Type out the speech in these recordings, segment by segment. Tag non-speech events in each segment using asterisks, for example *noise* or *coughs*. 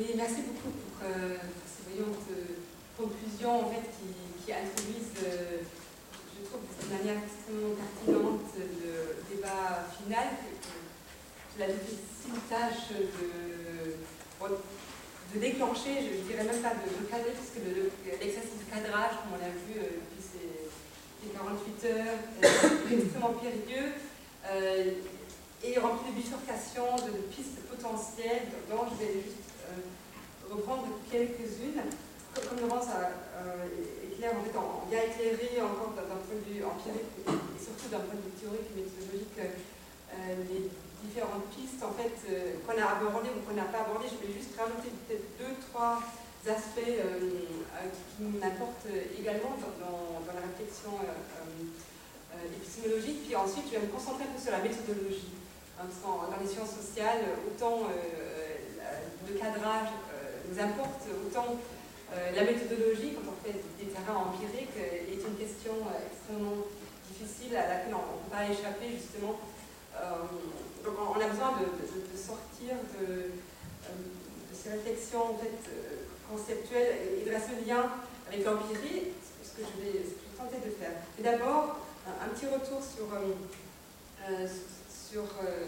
Merci beaucoup pour, euh, ces brillantes euh, conclusions en fait, qui, qui introduisent, euh, je trouve, de manière extrêmement pertinente le débat final. La difficile tâche de, de déclencher, je dirais même pas de, de cadrer, puisque l'exercice de cadrage, comme on l'a vu depuis ces, ces 48 heures, est *coughs* extrêmement périlleux et rempli de bifurcations, de, pistes potentielles, dont je vais juste reprendre quelques-unes. Comme Laurence a euh, éclairé, en fait, on éclairé encore d'un point de vue empirique et surtout d'un point de vue théorique et méthodologique euh, les différentes pistes en fait euh, qu'on a abordées ou qu'on n'a pas abordées. Je vais juste rajouter peut-être deux, trois aspects euh, euh, qui m'importent également dans, la réflexion épistémologique. Puis ensuite, je vais me concentrer un sur la méthodologie. Hein, dans les sciences sociales, autant de cadrage nous importe autant euh, la méthodologie, quand on fait des terrains empiriques, euh, est une question euh, extrêmement difficile à laquelle on ne peut pas échapper justement. donc on a besoin de, sortir de, ces réflexions en fait, conceptuelles et de ce lien avec l'empirie, ce que je vais, tenter de faire. Et d'abord, un, petit retour sur, euh, euh,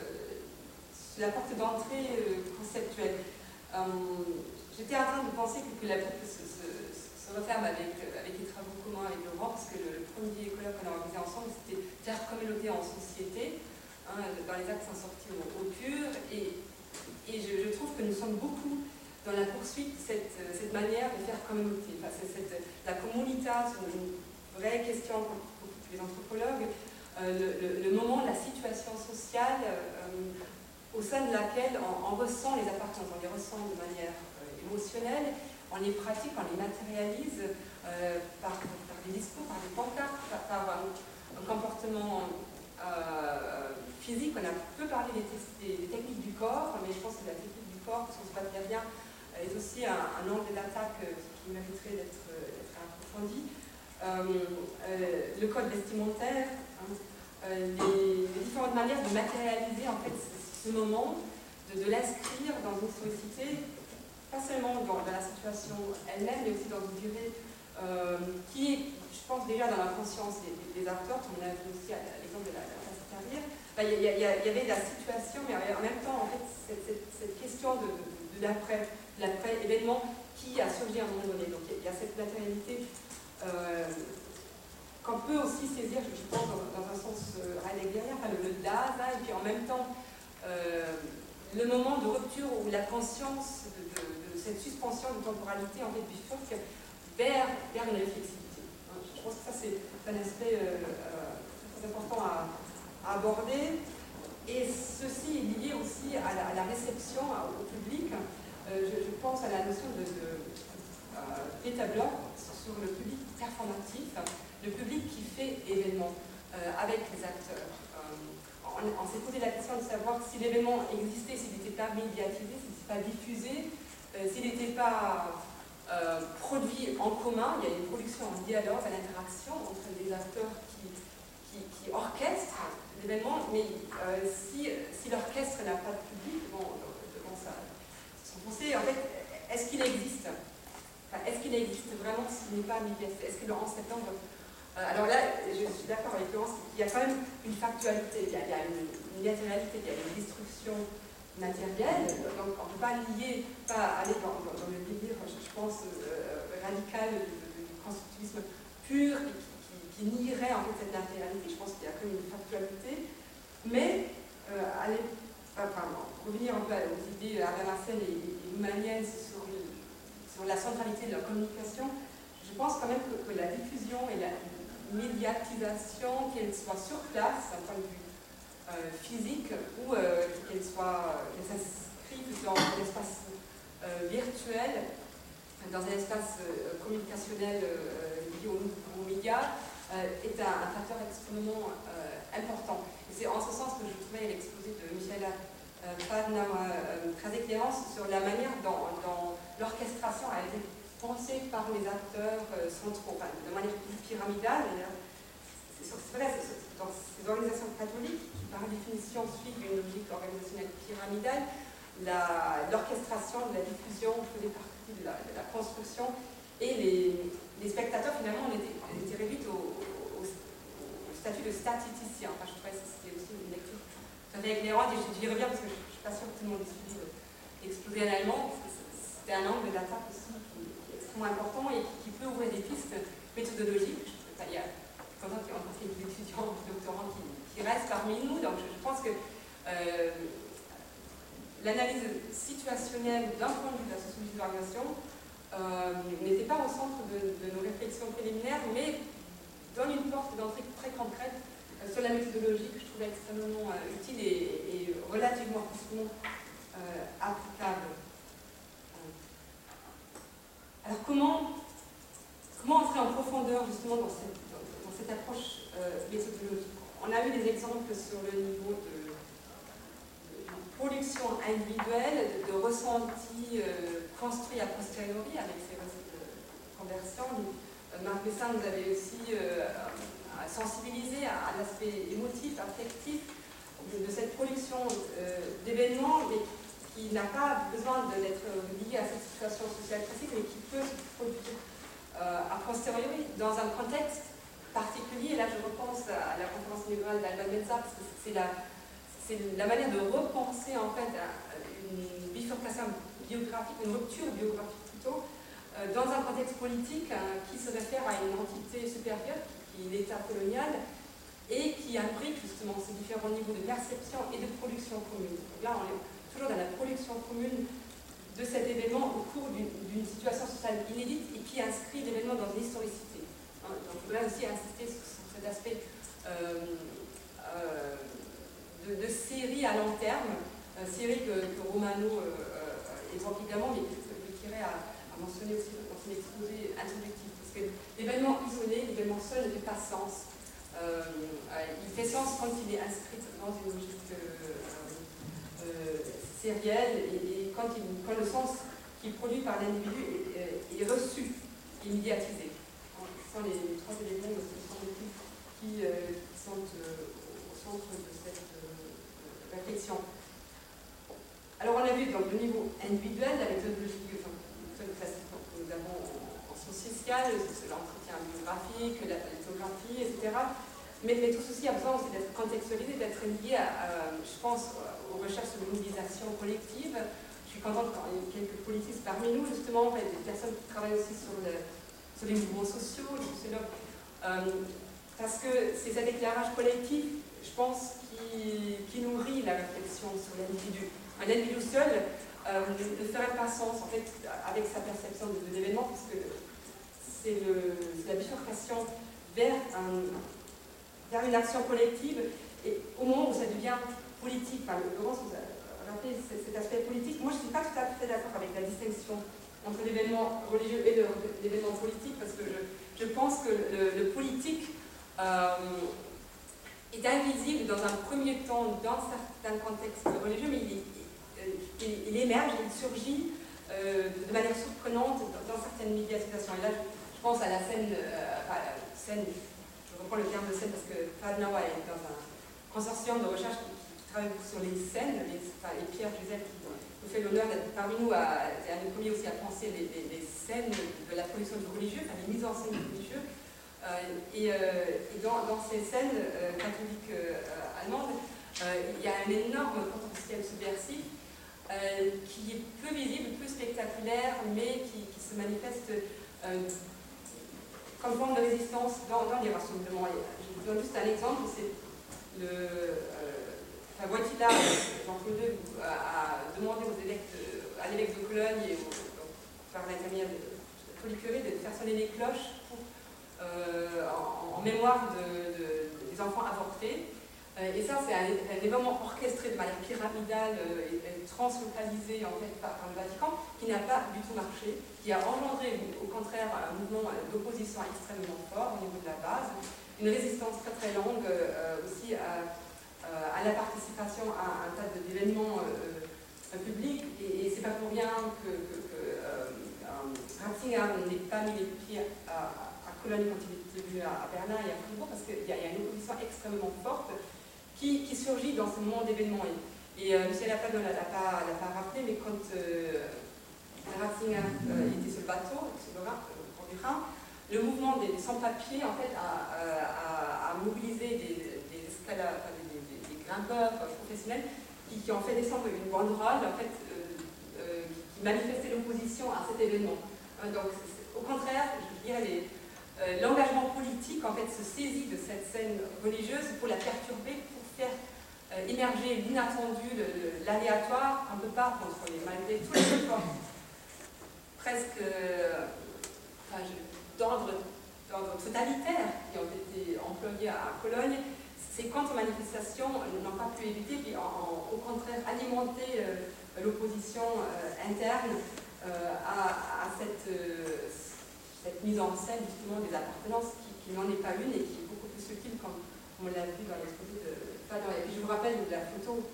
la porte d'entrée euh, conceptuelle. J'étais en train de penser que, la boucle se, referme avec, les travaux communs avec Laurent, parce que le, premier colloque qu'on a organisé ensemble, c'était faire communauté en société, hein, dans les axes en sortie au, au pur, et, je, trouve que nous sommes beaucoup dans la poursuite de cette, manière de faire communauté. Enfin, cette, la comunita, c'est une vraie question pour, les anthropologues, euh, le, moment, la situation sociale euh, au sein de laquelle on, ressent les appartenances, on les ressent de manière émotionnels, on les pratique, on les matérialise euh, par, des discours, par des pancartes, par, par un, comportement euh, physique. On a peu parlé des, techniques du corps, mais je pense que la technique du corps, parce qu'on se passe bien, est aussi un, angle d'attaque euh, qui mériterait d'être approfondi. Euh, le code vestimentaire, hein, les, les, différentes manières de matérialiser en fait ce, moment, de, de l'inscrire dans une société pas seulement dans, la situation elle-même, mais aussi dans une durée euh, qui est, je pense, déjà dans la conscience des, des acteurs, on a vu aussi à l'exemple de la, classe carrière. Il, y avait la situation, mais en même temps, en fait, cette, question de, de, de l'après, l'après-événement qui a surgi à un moment donné. Donc il y a, cette matérialité euh, qu'on peut aussi saisir, je pense, dans, un sens euh, heideggerien, enfin, le, le et puis en même temps, le moment de rupture où la conscience de, cette suspension de temporalité en fait bifurque vers, vers une réflexivité. Je pense que ça c'est un aspect euh, très important à, aborder. Et ceci est lié aussi à la, réception au public. Euh, je, pense à la notion de, euh, sur le public performatif, le public qui fait événement euh, avec les acteurs on, s'est posé la question de savoir si l'événement existait, s'il n'était pas médiatisé, s'il n'était pas diffusé, euh, s'il n'était pas euh, produit en commun. Il y a une production en dialogue, à l'interaction entre des acteurs qui, orchestrent l'événement, mais euh, si, l'orchestre n'a pas de public, devant ça, son pensée, en fait, est-ce qu'il existe? Est-ce qu'il existe vraiment s'il n'est pas médiatisé? Est-ce que le 11 septembre alors là, je suis d'accord avec Laurence, il y a quand même une factualité, il y a, une, une, il y a une destruction matérielle, donc on ne peut pas lier, pas aller dans, le délire, je, pense, euh, radical du, constructivisme pur qui, qui, nierait en fait cette matérialité. Je pense qu'il y a quand même une factualité, mais euh, revenir un peu aux idées Marcel et, et humaniennes sur, la centralité de la communication, je pense quand même que, que la diffusion et la, médiatisation, qu'elle soit sur place, d'un point de vue euh, physique, ou euh, qu'elle soit s'inscrive dans un espace euh, virtuel, dans un espace communicationnel lié aux, médias, est un, facteur extrêmement important. C'est en ce sens que je trouvais l'exposé de Michel Padna très éclairant sur la manière dont l'orchestration a été pensée par les acteurs euh, centraux, enfin, de manière plus pyramidale. C'est vrai, dans ces organisations catholiques qui, par définition, suivent une logique organisationnelle pyramidale, l'orchestration, de la diffusion faisait partie de la, de la construction et les, spectateurs finalement on était, réduits au, statut de statisticien. Enfin, je trouvais que c'était aussi une lecture tout à fait éclairante et j'y reviens parce que je ne suis pas sûre que tout le monde l'exposé en allemand, c'était un angle d'attaque aussi important et qui, peut ouvrir des pistes méthodologiques. Il y a y a des étudiants, des doctorants qui, restent parmi nous, donc je, pense que euh, l'analyse situationnelle d'un point de vue de la sociologie de l'organisation euh, n'était pas au centre de, de, nos réflexions préliminaires, mais donne une porte d'entrée très concrète euh, sur la méthodologie que je trouvais extrêmement utile et, relativement facilement applicable. Alors comment, comment entrer en profondeur justement dans cette, approche méthodologique On a eu des exemples sur le niveau de production individuelle, de, de ressentis euh, construits a posteriori avec ces conversions. Euh, Marc Messin nous avait aussi euh, sensibilisé à, l'aspect émotif, affectif de, cette production euh, d'événements, n'a pas besoin d'être lié à cette situation sociale classique, mais qui peut se produire euh, a posteriori dans un contexte particulier. Et là, je repense à la conférence libérale d'Alban Mezza, parce que c'est la c'est la manière de repenser en fait une bifurcation biographique, une rupture biographique plutôt, euh, dans un contexte politique euh, qui se réfère à une entité supérieure, qui est l'État colonial, et qui imbrique justement ces différents niveaux de perception et de production commune. Donc là, on est toujours dans la production commune de cet événement au cours d'une situation sociale inédite et qui inscrit l'événement dans une historicité. Hein, donc je voudrais aussi insister sur cet aspect euh, euh, de, séries à long terme, euh, séries que, Romano évoque également, mais que, que à, mentionner aussi dans son exposé introductif. Parce que l'événement isolé, l'événement seul ne fait pas sens. Il fait sens quand il est inscrit dans une logique et, quand, le sens qu'il produit par l'individu est, est, reçu et médiatisé. Ce sont les, trois éléments, qui, euh, qui sont euh, au centre de cette réflexion. Alors on a vu donc le niveau individuel, la méthodologie classique que nous avons en sciences sociales, l'entretien biographique, la lithographie, etc. Mais, mais, tout ceci a besoin aussi d'être contextualisé, d'être lié, à, je pense, aux recherches de mobilisation collective. Je suis contente quand il y a quelques politistes parmi nous, justement, des personnes qui travaillent aussi sur, le, sur les mouvements sociaux, les euh, parce que c'est cet éclairage collectif, je pense, qui, nourrit la réflexion sur l'individu. Un individu seul euh, ne ferait pas sens en fait avec sa perception de, de l'événement puisque c'est la bifurcation vers, un, vers, une action collective et au moment où ça devient politique, enfin, Laurence vous a rappelé cet aspect politique, moi je ne suis pas tout à fait d'accord avec la distinction entre l'événement religieux et l'événement politique parce que je, pense que le, politique euh, est invisible dans un premier temps dans certains contextes religieux, mais il, émerge, il surgit euh, de manière surprenante dans, dans, certaines médiatisations. Et là, je, pense à la scène, euh, reprends le terme de scène parce que Fadnawa est dans un consortium de recherche qui, qui travaille sur les scènes, enfin, et Pierre Gisèle qui nous fait l'honneur d'être parmi nous, c'est un des premiers aussi à penser les, scènes de la production du religieux, enfin, les mises en scène du religieux. Euh, et, euh, dans, ces scènes euh, catholiques allemandes, il y a un énorme potentiel subversif qui est peu visible, peu spectaculaire, mais qui se manifeste comme forme de résistance dans, les rassemblements. Je vous donne juste un exemple, c'est le enfin, Wojtyla, Jean-Claude a, a demandé aux évêques de, à l'évêque de Cologne et au, par l'intermédiaire de Polycuré de faire sonner les cloches euh, en, mémoire de, de, des enfants avortés. Euh, et ça, c'est un, un, événement orchestré de manière pyramidale euh, et, et translocalisé en fait, par, le Vatican, qui n'a pas du tout marché, qui a engendré au contraire un mouvement d'opposition extrêmement fort au niveau de la base, une résistance très très longue aussi à, à, la participation à un tas d'événements publics. Et, c'est pas pour rien que, que, Ratzinger n'ait pas mis les pieds à, Cologne quand il était venu à, Berlin et à Fribourg, parce qu'il y, a une opposition extrêmement forte qui, surgit dans ce moment d'événements. Et, Et Michel Lapin ne l'a pas, pas, rappelé, mais quand Ratzinger était sur le bateau, sur le Rhin, le mouvement des sans-papiers en fait, a, mobilisé des, des, des, grimpeurs professionnels qui, ont fait descendre une banderole en fait, qui manifestait l'opposition à cet événement. Donc, au contraire, je dirais, euh, l'engagement politique en fait se saisit de cette scène religieuse pour la perturber, pour euh, émerger l'inattendu, l'aléatoire, on ne peut pas contrôler, malgré tous les efforts presque euh, d'ordre totalitaire qui ont été employés à Cologne, ces contre-manifestations n'ont pas pu éviter, puis au contraire alimenter l'opposition interne à, cette, mise en scène justement des appartenances qui, n'en est pas une et qui est beaucoup plus subtile comme on l'a vu dans l'exposé de Je vous rappelle de la photo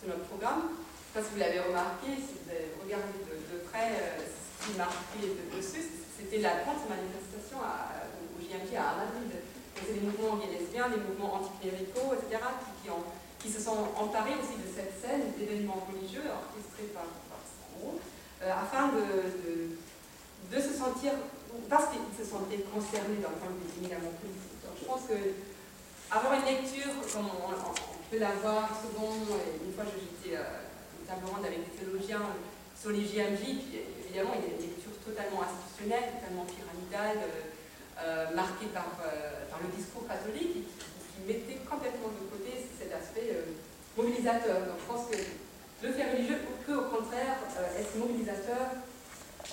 de notre programme, parce que vous l'avez remarqué, si vous avez de, près euh, ce qui marquait dessus, c'était la contre-manifestation au JMJ à Madrid. C'est des mouvements lesbiens, des mouvements anticléricaux, etc., qui, se sont emparés aussi de cette scène d'événements religieux orchestrés par, par euh, afin de, de, se sentir parce qu'ils se sentaient concernés le point de vue éminemment politique. Donc, je pense que avoir une lecture, comme on, peut l'avoir souvent, une fois j'étais euh, une table ronde avec des théologiens sur les JMJ, puis évidemment il y a une lecture totalement institutionnelle, totalement pyramidale, euh, euh marquée par, euh, par, le discours catholique, qui, mettait complètement de côté cet aspect euh, mobilisateur. Donc je pense que le fait religieux peut au contraire être mobilisateur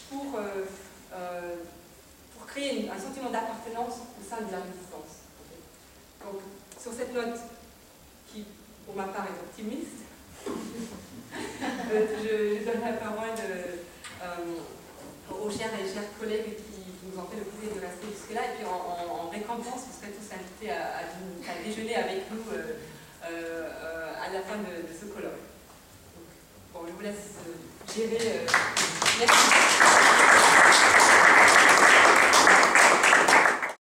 pour créer un sentiment d'appartenance au sein de la résistance. Donc, sur cette note, qui pour ma part est optimiste, *laughs* euh, je, donne la parole euh, aux chers et chers collègues qui, nous ont fait le plaisir de rester jusque-là, et puis en, récompense, vous serez tous invités à, déjeuner avec nous euh, à la fin de, ce colloque. bon, je vous laisse gérer. merci.